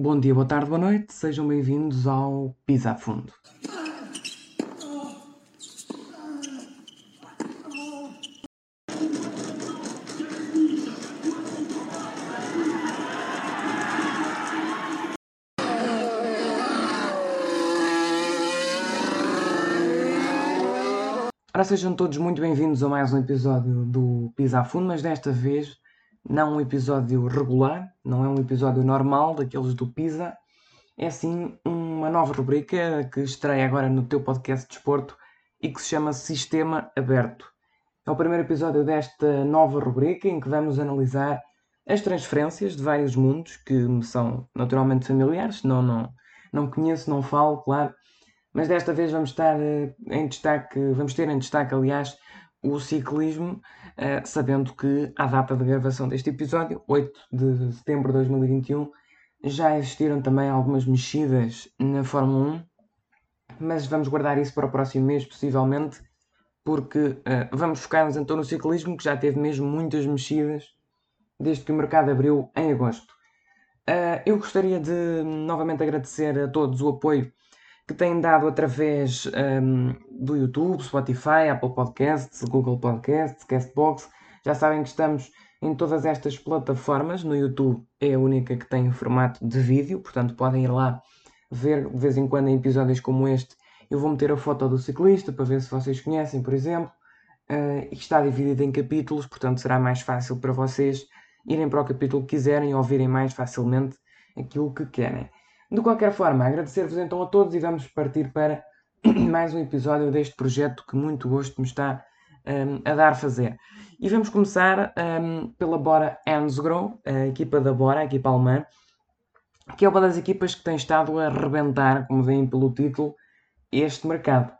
Bom dia, boa tarde, boa noite, sejam bem-vindos ao Pisa a Fundo. Ora, sejam todos muito bem-vindos a mais um episódio do Pisa a Fundo, mas desta vez não um episódio regular, não é um episódio normal daqueles do Pisa, é sim uma nova rubrica que estreia agora no teu podcast de desporto e que se chama Sistema Aberto. É o primeiro episódio desta nova rubrica em que vamos analisar as transferências de vários mundos que me são naturalmente familiares, senão não, não conheço, não falo, claro, mas desta vez vamos estar eh, em destaque, vamos ter em destaque, aliás, o ciclismo, eh, sabendo que à data de gravação deste episódio, 8 de setembro de 2021, já existiram também algumas mexidas na Fórmula 1, mas vamos guardar isso para o próximo mês, possivelmente, porque uh, vamos focar-nos então no ciclismo, que já teve mesmo muitas mexidas desde que o mercado abriu em agosto. Uh, eu gostaria de novamente agradecer a todos o apoio que têm dado através um, do YouTube, Spotify, Apple Podcasts, Google Podcasts, Castbox. Já sabem que estamos em todas estas plataformas. No YouTube é a única que tem formato de vídeo, portanto podem ir lá ver de vez em quando em episódios como este. Eu vou meter a foto do ciclista para ver se vocês conhecem, por exemplo. Uh, está dividido em capítulos, portanto será mais fácil para vocês irem para o capítulo que quiserem e ouvirem mais facilmente aquilo que querem. De qualquer forma, agradecer-vos então a todos e vamos partir para mais um episódio deste projeto que muito gosto me está um, a dar fazer. E vamos começar um, pela Bora Hansgrohe, a equipa da Bora, a equipa alemã, que é uma das equipas que tem estado a arrebentar, como veem pelo título, este mercado.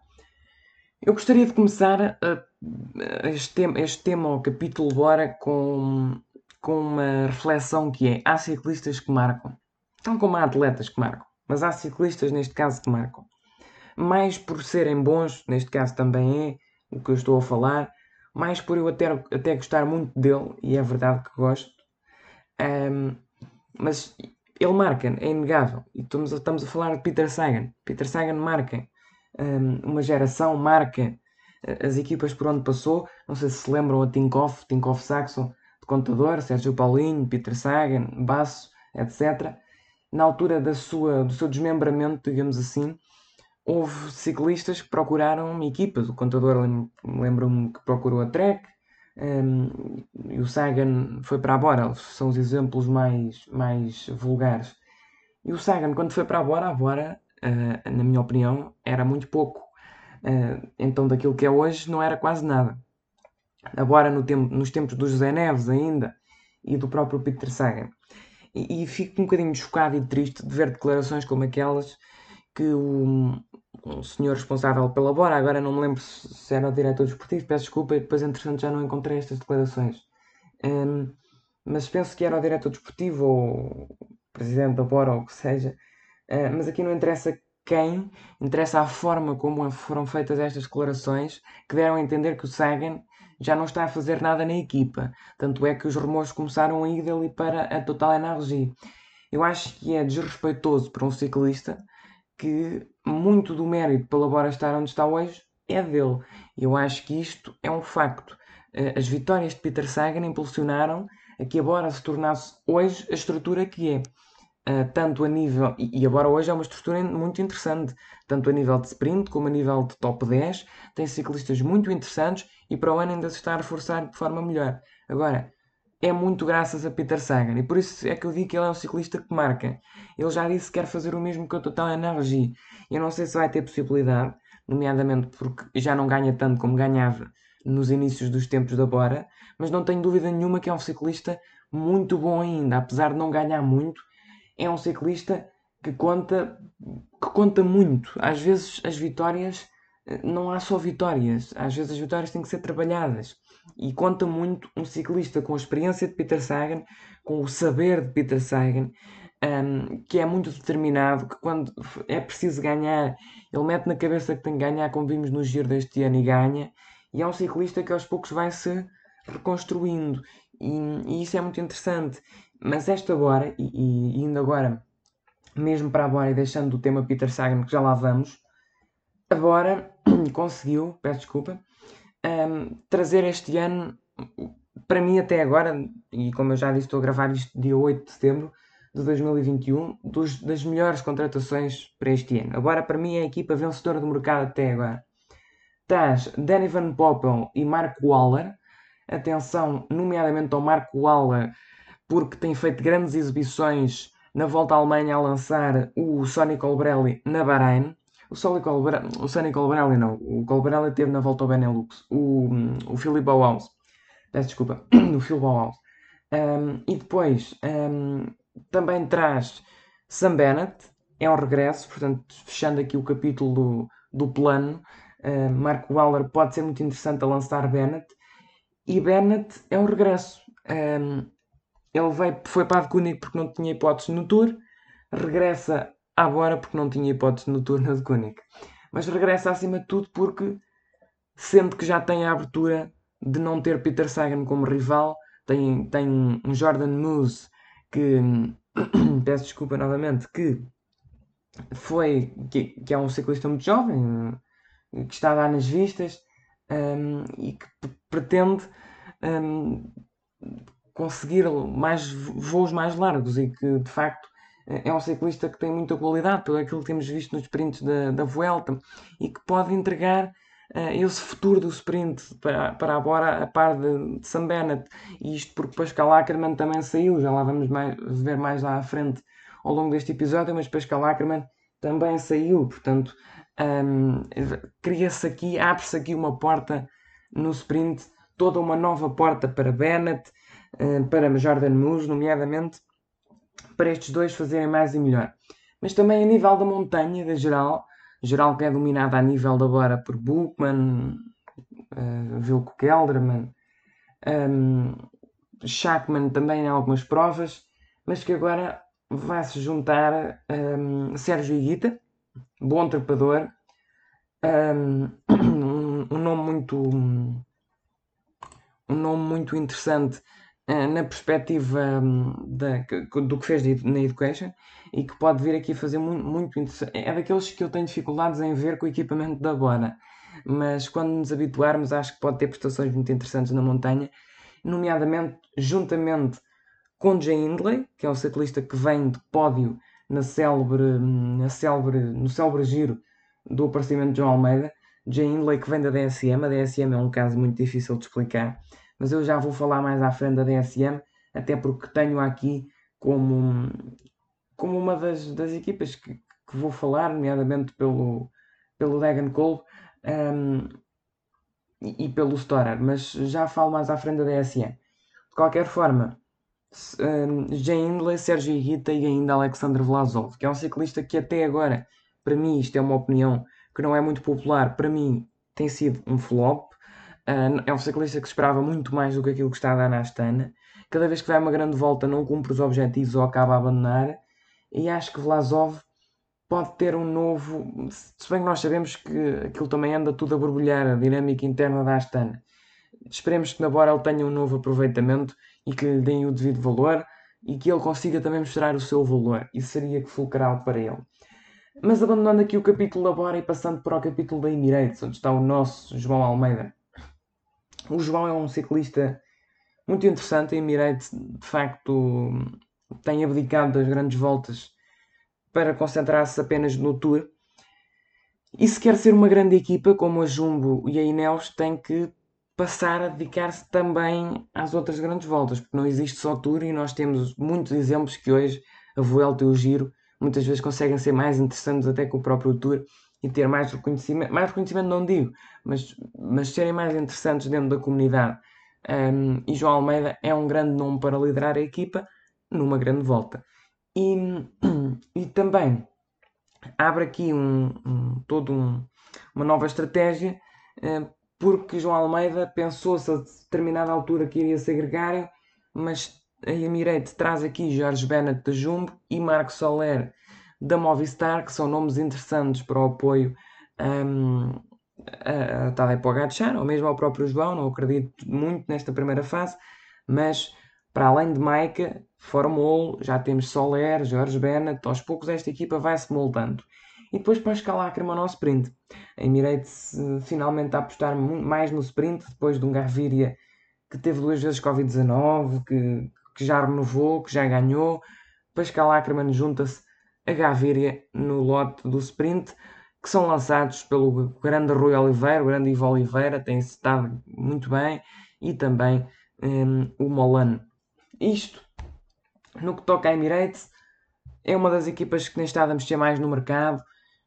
Eu gostaria de começar uh, este, tema, este tema, o capítulo Bora, com, com uma reflexão que é: há ciclistas que marcam. Tal como há atletas que marcam, mas há ciclistas neste caso que marcam. Mais por serem bons, neste caso também é o que eu estou a falar, mais por eu até, até gostar muito dele, e é verdade que gosto, um, mas ele marca, é inegável. E estamos, estamos a falar de Peter Sagan. Peter Sagan marca um, uma geração, marca eh, as equipas por onde passou. Não sei se se lembram a Tinkoff, Tinkoff Saxon, de contador, Sérgio Paulinho, Peter Sagan, Basso, etc na altura da sua, do seu desmembramento, digamos assim, houve ciclistas que procuraram equipas. O contador lembro-me que procurou a Trek um, e o Sagan foi para a Bora. São os exemplos mais, mais vulgares. E o Sagan, quando foi para a Bora, a Bora, uh, na minha opinião, era muito pouco. Uh, então, daquilo que é hoje, não era quase nada. A Bora, no tempo, nos tempos do José Neves ainda e do próprio Peter Sagan. E, e, fico um bocadinho chocado e triste de ver declarações como aquelas que o, o senhor responsável pela Bora, agora não me lembro se, era o diretor desportivo, peço desculpa, e depois entretanto já não encontrei estas declarações. Um, mas penso que era o diretor desportivo ou presidente da Bora ou o que seja. Uh, mas aqui não interessa quem, interessa a forma como foram feitas estas declarações que deram a entender que o Sagan já não está a fazer nada na equipa. Tanto é que os rumores começaram a ir dali para a Total Energy. Eu acho que é desrespeitoso para um ciclista que muito do mérito pela Bora estar onde está hoje é dele. Eu acho que isto é um facto. Eh, as vitórias de Peter Sagan impulsionaram a que a Bora se tornasse hoje a estrutura que é. Uh, tanto a nível, e, e agora hoje é uma estrutura muito interessante, tanto a nível de sprint como a nível de top 10, tem ciclistas muito interessantes e para o ano ainda se está a reforçar de forma melhor. Agora, é muito graças a Peter Sagan e por isso é que eu digo que ele é um ciclista que marca. Ele já disse que quer fazer o mesmo que o Total Energy. Eu não sei se vai ter possibilidade, nomeadamente porque já não ganha tanto como ganhava nos inícios dos tempos da Bora, mas não tenho dúvida nenhuma que é um ciclista muito bom ainda, apesar de não ganhar muito, é um ciclista que conta, que conta muito. Às vezes as vitórias não há só vitórias, às vezes as vitórias têm que ser trabalhadas. E conta muito um ciclista com a experiência de Peter Sagan, com o saber de Peter Sagan, um, que é muito determinado, que quando é preciso ganhar, ele mete na cabeça que tem que ganhar, como vimos no giro deste ano, e ganha. E é um ciclista que aos poucos vai se reconstruindo. E, e isso é muito interessante. Mas esta agora, e, e indo agora mesmo para agora e deixando o tema Peter Sagan, que já lá vamos, agora conseguiu, peço desculpa, um, trazer este ano, para mim até agora, e como eu já disse, estou a gravar isto dia 8 de setembro de 2021, dos, das melhores contratações para este ano. Agora, para mim, é a equipa vencedora do mercado até agora. Tás Danny Van Poppel e Mark Waller. Atenção, nomeadamente ao Mark Waller, porque tem feito grandes exibições na volta à Alemanha a lançar o Sonny Colbrelli na Bahrein. O Sonny Colbrelli, o Sonny Colbrelli não, o Colbrelli teve na volta ao Benelux. O, o Philip Bauhaus, peço desculpa, o Phil Bauhaus. Um, e depois um, também traz Sam Bennett, é um regresso, portanto, fechando aqui o capítulo do, do plano. Uh, Mark Waller pode ser muito interessante a lançar Bennett. E Bennett é um regresso. Um, ele veio, foi para a Koenig porque não tinha hipótese no Tour, regressa agora porque não tinha hipótese no Tour na de Koenig. Mas regressa acima de tudo porque, sendo que já tem a abertura de não ter Peter Sagan como rival, tem, tem um Jordan Moose que, peço desculpa novamente, que foi, que, que é um ciclista muito jovem, que está a dar nas vistas um, e que pretende um, conseguir mais voos mais largos e que de facto é um ciclista que tem muita qualidade, pelo aquilo que temos visto nos sprints da, da Vuelta e que pode entregar uh, esse futuro do sprint para, para agora a par de, de Sam Bennett. E isto porque Pascal Ackermann também saiu, já lá vamos mais, ver mais lá à frente ao longo deste episódio, mas Pascal Ackermann também saiu, portanto um, cria-se aqui, abre-se aqui uma porta no sprint, toda uma nova porta para Bennett para Jordan Moose, nomeadamente, para estes dois fazerem mais e melhor. Mas também a nível da montanha, da geral, geral que é dominada a nível da agora por Bookman, uh, Vilko Kelderman, um, Shackman também em algumas provas, mas que agora vai se juntar um, Sérgio Iguita, bom trepador, um, um, nome muito um nome muito interessante eh, na perspectiva hum, da, do que fez na Education e que pode vir aqui fazer muito, muito interessante. É daqueles que eu tenho dificuldades em ver com o equipamento da Bora, mas quando nos habituarmos, acho que pode ter prestações muito interessantes na montanha, nomeadamente juntamente com Jay Hindley, que é o ciclista que vem de pódio na célebre, hum, na célebre, no célebre giro do aparecimento de João Almeida. Jay Hindley que vem da DSM, a DSM é um caso muito difícil de explicar mas eu já vou falar mais à frente da DSM, até porque tenho aqui como, como uma das, das equipas que, que vou falar, nomeadamente pelo, pelo Degan Cole um, e, e, pelo Storer, mas já falo mais à frente da DSM. De qualquer forma, um, Jay Hindley, Sérgio Higuita e ainda Alexander Vlasov, que é um ciclista que até agora, para mim, isto é uma opinião que não é muito popular, para mim tem sido um flop. Uh, é um ciclista que esperava muito mais do que aquilo que está a dar na Astana. Cada vez que vai uma grande volta não cumpre os objetivos ou acaba a abandonar. E acho que Vlasov pode ter um novo. Se bem que nós sabemos que aquilo também anda tudo a borbulhar, a dinâmica interna da Astana. Esperemos que na Bora ele tenha um novo aproveitamento e que lhe deem o devido valor e que ele consiga também mostrar o seu valor. Isso seria fulcral para ele. Mas abandonando aqui o capítulo da Bora e passando para o capítulo da Emirates, onde está o nosso João Almeida. O João é um ciclista muito interessante. A Emirates, de facto, tem abdicado das grandes voltas para concentrar-se apenas no Tour. E se quer ser uma grande equipa, como a Jumbo e a Ineos, tem que passar a dedicar-se também às outras grandes voltas, porque não existe só Tour e nós temos muitos exemplos que hoje a Vuelta e o Giro muitas vezes conseguem ser mais interessantes até que o próprio Tour e ter mais reconhecimento, mais reconhecimento não digo, mas, mas serem mais interessantes dentro da comunidade. Um, e João Almeida é um grande nome para liderar a equipa numa grande volta. E, e também abre aqui um, um todo um, uma nova estratégia, uh, porque João Almeida pensou-se a determinada altura que iria ser gregário, mas a Emirate traz aqui Jorge Bennett da Jumbo e Marco Soler da Movistar, que são nomes interessantes para o apoio um, a, a Tadej Pogacar, ou mesmo ao próprio João, não acredito muito nesta primeira fase, mas para além de Maica, Formol, já temos Soler, Jorge Bennett, aos poucos esta equipa vai-se moldando. E depois para escalar a crema no sprint. A Emirates finalmente a apostar mais no sprint, depois de um Gaviria que teve duas vezes Covid-19, que, que já renovou, que já ganhou. Para a crema junta-se a Gaviria no lote do sprint, que são lançados pelo grande Rui Oliveira, o grande Ivo Oliveira, tem-se estado muito bem, e também um, o Molan. Isto, no que toca a Emirates, é uma das equipas que tem estado a mexer mais no mercado,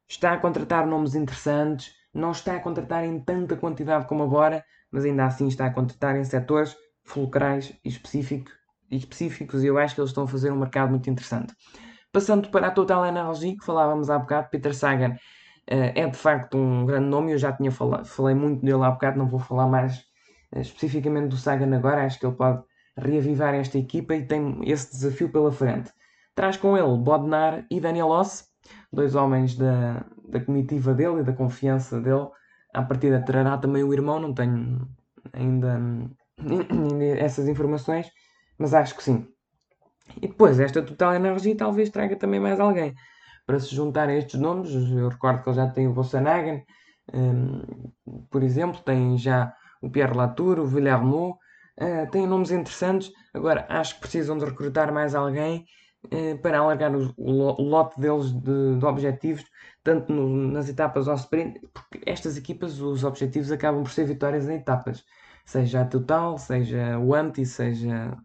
está a contratar nomes interessantes, não está a contratar em tanta quantidade como agora, mas ainda assim está a contratar em setores fulcrais específicos, e específicos e eu acho que eles estão a fazer um mercado muito interessante. Passando para a Total Energy, que falávamos há bocado, Peter Sagan uh, é de facto um grande nome, eu já tinha falado, falei muito dele há bocado, não vou falar mais uh, especificamente do Sagan agora, acho que ele pode reavivar esta equipa e tem esse desafio pela frente. Traz com ele Bodnar e Daniel Oss, dois homens da, da comitiva dele e da confiança dele. À partida trará também o irmão, não tenho ainda essas informações, mas acho que sim. E depois, esta Total Energia talvez traga também mais alguém para se juntar a estes nomes. Eu recordo que ele já tem o Volkswagen, um, por exemplo, tem já o Pierre Latour, o Villarmo, uh, tem nomes interessantes. Agora, acho que precisam de recrutar mais alguém uh, para alargar o, o, lote deles de, de objetivos, tanto no, nas etapas ao sprint, porque estas equipas, os objetivos acabam por ser vitórias em etapas, seja a Total, seja o Anti, seja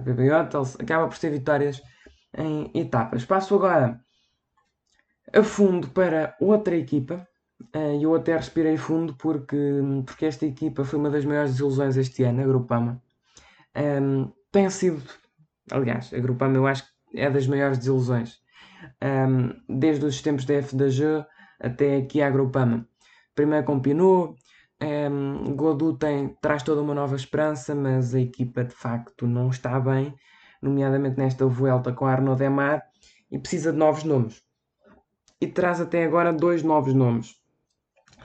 a PPJ, acaba por ter vitórias em etapas. Passo agora a fundo para outra equipa. Eh, eu até respirei fundo porque, porque esta equipa foi uma das maiores desilusões este ano, a Grupama. Um, ehm, tem sido, aliás, a Grupama eu acho que é das maiores desilusões. Um, ehm, desde os tempos da FDG até aqui à Grupama. Primeiro com Pinot, um, ehm, tem, traz toda uma nova esperança, mas a equipa de facto não está bem, nomeadamente nesta volta com Arnaud Demar, e precisa de novos nomes. E traz até agora dois novos nomes.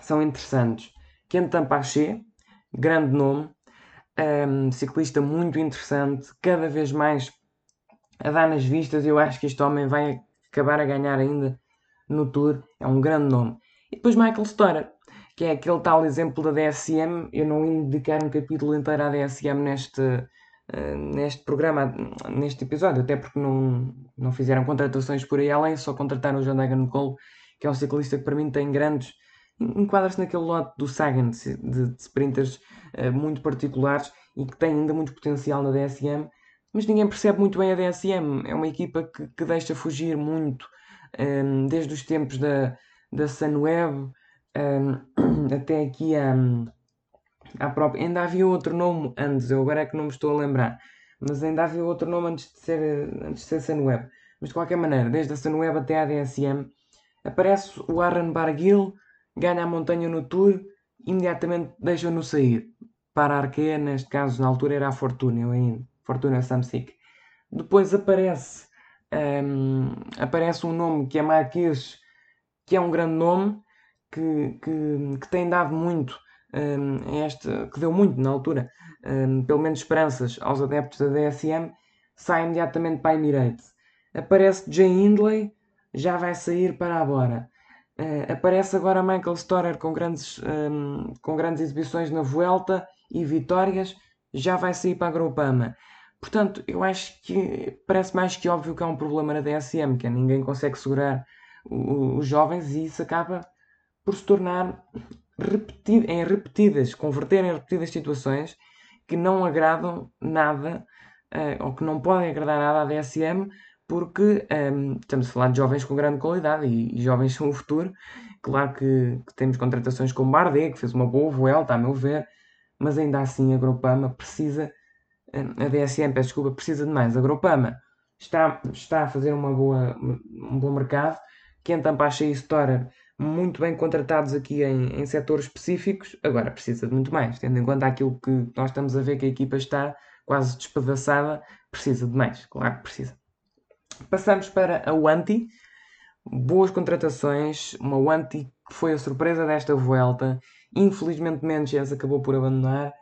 São interessantes. Kentan Paché, grande nome, um, ciclista muito interessante, cada vez mais a dar nas vistas. Eu acho que este homem vai acabar a ganhar ainda no Tour. É um grande nome. E depois Michael Storer, que é aquele tal exemplo da DSM. Eu não dedicar um capítulo inteiro à DSM neste, uh, neste programa, neste episódio, até porque não, não fizeram contratações por aí além, só contrataram o John Degan Cole, que é um ciclista que para mim tem grandes. enquadra-se naquele lote do Sagan, de, de sprinters uh, muito particulares e que tem ainda muito potencial na DSM, mas ninguém percebe muito bem a DSM. É uma equipa que, que deixa fugir muito um, eh, desde os tempos da, da Sunweb até aqui à própria. Ainda havia outro nome antes, eu agora é que não me estou a lembrar, mas ainda havia outro nome antes de ser, antes de ser Sunweb. Mas de qualquer maneira, desde a Sunweb até a DSM, aparece o Aaron Barguil, ganha a montanha no Tour, imediatamente deixa-no sair. Para a neste caso, na altura era a Fortuna, eu ainda, Fortuna Samsic. Depois aparece, um, aparece um nome que é Marquês, que é um grande nome, que, que, que tem dado muito, um, que deu muito na altura, um, pelo menos esperanças aos adeptos da DSM, sai imediatamente para a Emirates. Aparece Jay Hindley, já vai sair para a Bora. Uh, aparece agora Michael Storer com grandes, um, com grandes exibições na Vuelta e vitórias, já vai sair para a Groupama. Portanto, eu acho que parece mais que óbvio que há um problema na DSM, que é ninguém consegue segurar os jovens e isso acaba por se tornar repetido, em repetidas, converter em repetidas situações que não agradam nada uh, ou que não podem agradar nada à DSM porque um, ehm, estamos a falar de jovens com grande qualidade e, e jovens são o futuro. Claro que, que, temos contratações como Bardet, que fez uma boa vuelta, a meu ver, mas ainda assim a Grupama precisa, eh, a DSM, peço desculpa, precisa de mais. A Grupama está, está a fazer uma boa, um bom mercado. Kentan Pacha e Storer muito bem contratados aqui em, em setores específicos, agora precisa de muito mais, tendo em conta aquilo que nós estamos a ver que a equipa está quase despedaçada, precisa de mais, claro que precisa. Passamos para a Wanti, boas contratações, uma Wanti que foi a surpresa desta volta, infelizmente Mendes acabou por abandonar,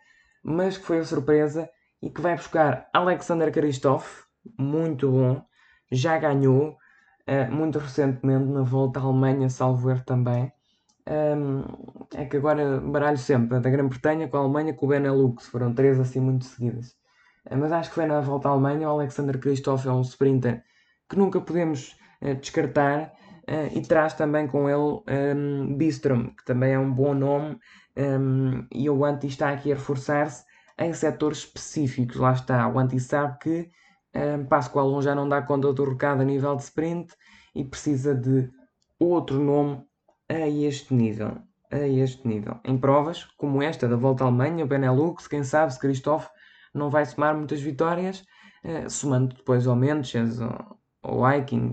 mas que foi a surpresa e que vai buscar Alexander Kristoff, muito bom, já ganhou muito recentemente na volta à Alemanha, salvo erro também. É que agora baralho sempre da Grã-Bretanha com a Alemanha com o Benelux, foram três assim muito seguidas. Uh, mas acho que foi na volta à Alemanha. O Alexander Kristoff é um sprinter que nunca podemos uh, descartar e traz também com ele um, Bistrom, que também é um bom nome. E o Anti está aqui a reforçar-se em setores específicos. Lá está, o Anti sabe que um, Pascoal já não dá conta do recado a nível de sprint e precisa de outro nome a este nível. A este nível. Em provas como esta da Volta à Alemanha, o Benelux, quem sabe se Christophe não vai somar muitas vitórias, uh, somando depois ao Menches, ao Viking,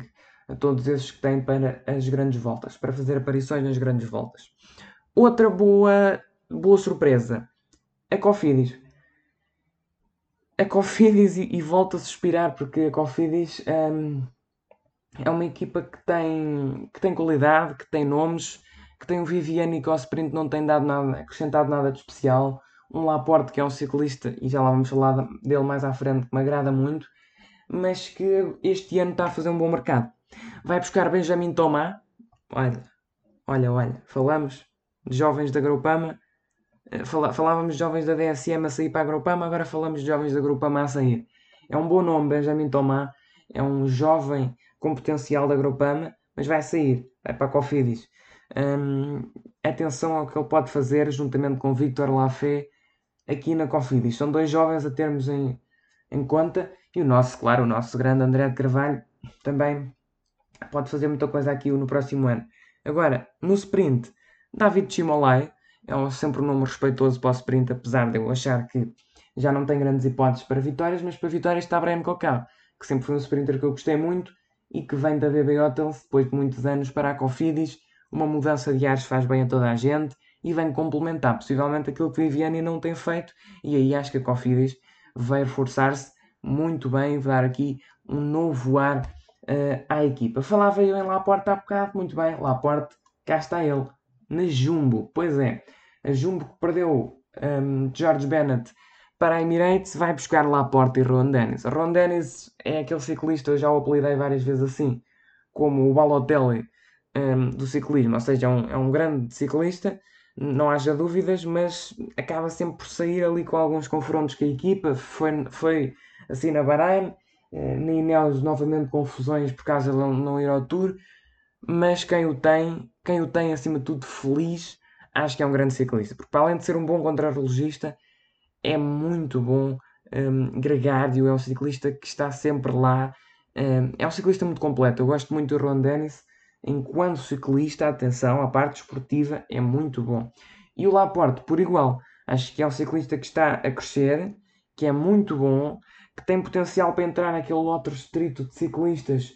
a todos esses que têm para as grandes voltas, para fazer aparições nas grandes voltas. Outra boa, boa surpresa, a Cofidis a Cofidis e, e volto a suspirar porque a Cofidis um, é uma equipa que tem, que tem qualidade, que tem nomes, que tem um Viviani que ao sprint não tem dado nada, acrescentado nada de especial, um Laporte que é um ciclista, e já lá vamos falar dele mais à frente, que me agrada muito, mas que este ano está a fazer um bom mercado. Vai buscar Benjamin Thomas, olha, olha, olha, falamos de jovens da Groupama, eh, falávamos de jovens da DSM a sair para a Grupama, agora falamos de jovens da Grupama a sair. É um bom nome, Benjamin Tomá. É um jovem com potencial da Grupama, mas vai sair, vai para a Cofidis. Hum, atenção ao que ele pode fazer juntamente com Victor Lafay aqui na Cofidis. São dois jovens a termos em, em conta e o nosso, claro, o nosso grande André de Carvalho também pode fazer muita coisa aqui no próximo ano. Agora, no sprint, David Chimolai, é sempre um número respeitoso para o sprint, apesar de eu achar que já não tem grandes hipóteses para vitórias, mas para vitórias está Brian Cocão, que sempre foi um sprinter que eu gostei muito e que vem da BB Hotels depois de muitos anos para a Cofidis. Uma mudança de ares faz bem a toda a gente e vem complementar possivelmente aquilo que Viviani não tem feito. E aí acho que a Cofidis vai reforçar-se muito bem, vai dar aqui um novo ar uh, à equipa. Falava eu em Laporte há bocado, muito bem, Laporte, cá está ele, na Jumbo. Pois é, a Jumbo que perdeu um, George Bennett para a Emirates vai buscar Laporte e Ron Dennis. Ron Dennis é aquele ciclista, eu já o apelidei várias vezes assim, como o Balotelli um, do ciclismo, ou seja, é um, é um grande ciclista, não haja dúvidas, mas acaba sempre por sair ali com alguns confrontos com a equipa. Foi, foi assim na Bahrein, eh, na Ineos novamente confusões por causa de não ir ao Tour, mas quem o tem, quem o tem acima de tudo feliz, acho que é um grande ciclista, porque para além de ser um bom contrarrelogista, é muito bom um, gregário, é um ciclista que está sempre lá, um, é um ciclista muito completo. Eu gosto muito do Ron Dennis, enquanto ciclista, atenção, a parte esportiva é muito bom. E o Laporte, por igual, acho que é um ciclista que está a crescer, que é muito bom, que tem potencial para entrar naquele outro distrito de ciclistas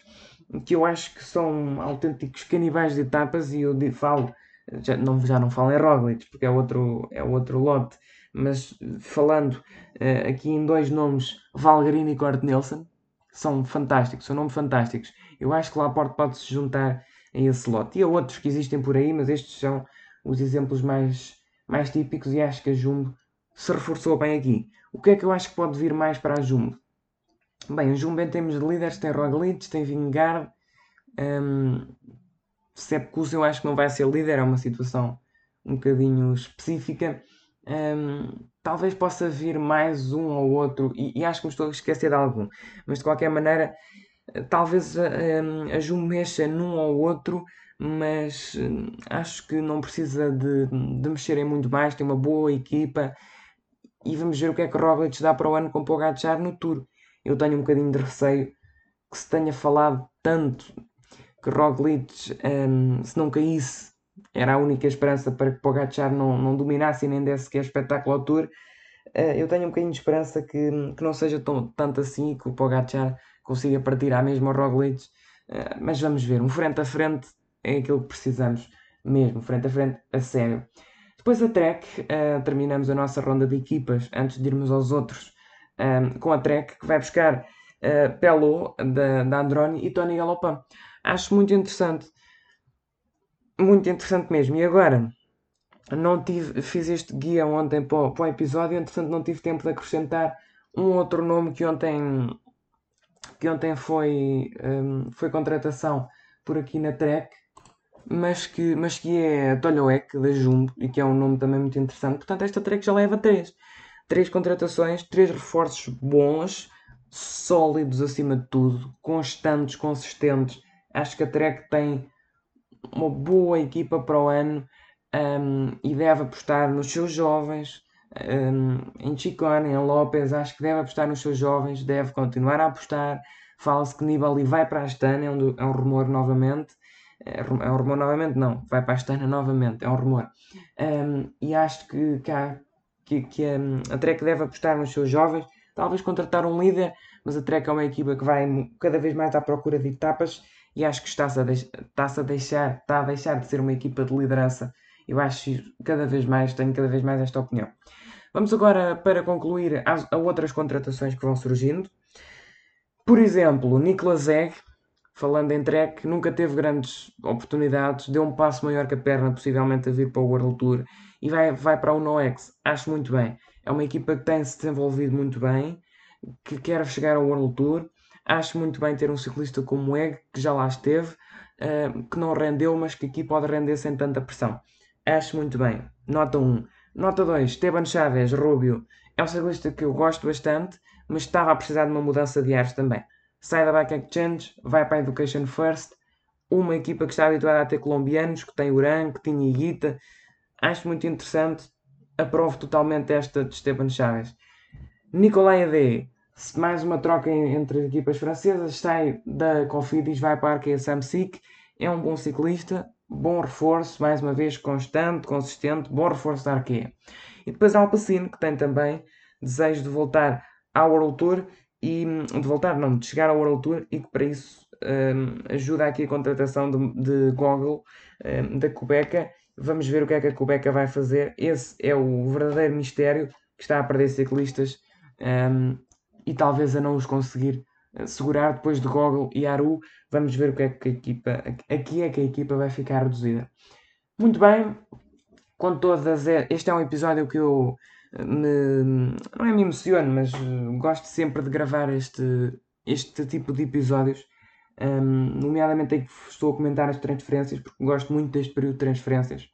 que eu acho que são autênticos canibais de etapas e eu falo já não, já não falo em Roglic, porque é outro, é outro lote, mas falando uh, aqui em dois nomes, Valgrini e Kort Nielsen, são fantásticos, são nomes fantásticos. Eu acho que Laporte pode se juntar a esse lote. E há outros que existem por aí, mas estes são os exemplos mais, mais típicos e acho que a Jumbo se reforçou bem aqui. O que é que eu acho que pode vir mais para a Jumbo? Bem, em termos de líderes tem Roglic, tem Vingard, um, Sepkus eu acho que não vai ser líder, é uma situação um bocadinho específica. Um, talvez possa vir mais um ou outro, e, e, acho que me estou a esquecer de algum, mas de qualquer maneira, talvez um, a Ju mexa num ou outro, mas um, acho que não precisa de, de mexerem muito mais. Tem uma boa equipa e vamos ver o que é que o Roglic dá para o ano com o Pogacar no Tour. Eu tenho um bocadinho de receio que se tenha falado tanto que Roglic, um, se não caísse, era a única esperança para que Pogacar não, não dominasse e nem desse que é espetáculo ao Tour. Uh, eu tenho um bocadinho de esperança que, que não seja tão, tanto assim e que o Pogacar consiga partir à mesma Roglic. Uh, mas vamos ver, um frente a frente é aquilo que precisamos mesmo, frente a frente, a sério. Depois a Trek, uh, terminamos a nossa ronda de equipas antes de irmos aos outros, um, com a Trek que vai buscar uh, da, da Androni e Tony Galopin. Acho muito interessante. Muito interessante mesmo. E agora, não tive, fiz este guia ontem para o, para o episódio, entretanto não tive tempo de acrescentar Um outro nome que ontem, que ontem foi, um, foi contratação por aqui na Trek, mas que, mas que é Tolhoek da Jumbo e que é um nome também muito interessante. Portanto, esta Trek já leva três. Três contratações, três reforços bons, sólidos acima de tudo, constantes, consistentes. Acho que a Trek tem uma boa equipa para o ano um, e deve apostar nos seus jovens, um, em Chicone, em Lopes, acho que deve apostar nos seus jovens, deve continuar a apostar. Fala-se que Nibali vai para a Astana, é um, é um rumor novamente. É, é um rumor novamente? Não, vai para a Astana novamente, é um rumor. Um, e acho que, que, há, que, que a, a Trek deve apostar nos seus jovens, talvez contratar um líder, mas a Trek é uma equipa que vai cada vez mais à procura de etapas e acho que está-se a, deix está a deixar, está a deixar de ser uma equipa de liderança. Eu acho cada vez mais, tenho cada vez mais esta opinião. Vamos agora para concluir a, a outras contratações que vão surgindo. Por exemplo, Niklas Egg, falando em Trek, nunca teve grandes oportunidades, deu um passo maior que a perna, possivelmente a vir para o World Tour, e vai, vai para o NoX. Acho muito bem. É uma equipa que tem se desenvolvido muito bem, que quer chegar ao World Tour. Acho muito bem ter um ciclista como o Egg, que já lá esteve, uh, que não rendeu, mas que aqui pode render sem tanta pressão. Acho muito bem. Nota 1. Nota 2. Esteban Chaves, Rubio. É um ciclista que eu gosto bastante, mas estava a precisar de uma mudança de ares também. Sai da Bike Exchange, vai para a Education First. Uma equipa que está habituada a ter colombianos, que tem Uran, que tinha Iguita. Acho muito interessante. Aprovo totalmente esta de Esteban Chaves. Nicolai Ade mais uma troca entre equipas francesas, sai da Cofidis, vai para a Arkea Samsic, é um bom ciclista, bom reforço, mais uma vez constante, consistente, bom reforço da Arkea. E depois Alpecin, que tem também desejo de voltar ao World Tour e de voltar, não, de chegar ao World Tour e que para isso um, ajuda aqui a contratação de, de Goggle um, da Cubeca. Vamos ver o que é que a Cubeca vai fazer. Esse é o verdadeiro mistério que está a perder ciclistas um, e talvez a não os conseguir eh, segurar depois de Gogol e Aru. Vamos ver o que é que a equipa, aqui é que a equipa vai ficar reduzida. Muito bem, com todas, este é um episódio que eu eh, me, não é me emociono, mas eh, gosto sempre de gravar este, este tipo de episódios, um, nomeadamente em que estou a comentar as transferências, porque gosto muito deste período de transferências.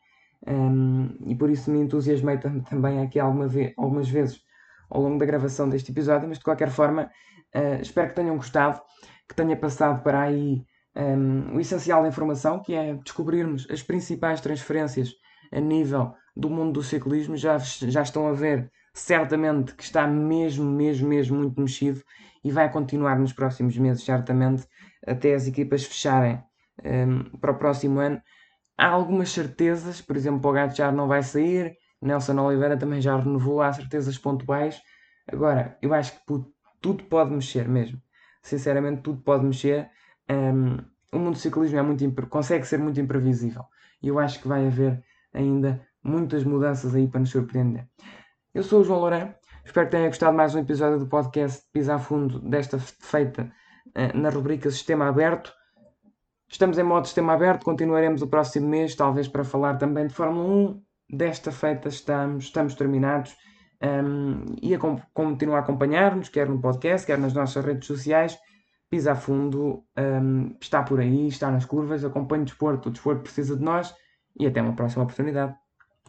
Um, e por isso me entusiasmei também aqui alguma ve algumas vezes ao longo da gravação deste episódio, mas de qualquer forma uh, espero que tenham gostado, que tenha passado para aí um, o essencial da informação, que é descobrirmos as principais transferências a nível do mundo do ciclismo. Já, já estão a ver certamente que está mesmo, mesmo, mesmo muito mexido e vai continuar nos próximos meses, certamente, até as equipas fecharem um, para o próximo ano. Há algumas certezas, por exemplo, o Gatchar não vai sair, Nelson Oliveira também já renovou, há certezas pontuais. Agora, eu acho que tudo pode mexer mesmo. Sinceramente, tudo pode mexer. Um, o mundo do ciclismo é muito, consegue ser muito imprevisível. E eu acho que vai haver ainda muitas mudanças aí para nos surpreender. Eu sou o João Loureiro. Espero que tenha gostado mais um episódio do podcast Pisa a Fundo, desta feita na rubrica Sistema Aberto. Estamos em modo sistema aberto, continuaremos o próximo mês, talvez para falar também de Fórmula 1, desta feita estamos, estamos terminados. Um, e a continuar a acompanhar-nos, quer no podcast, quer nas nossas redes sociais. Pisa a fundo, um, está por aí, está nas curvas, acompanhe o desporto, o desporto precisa de nós e até uma próxima oportunidade.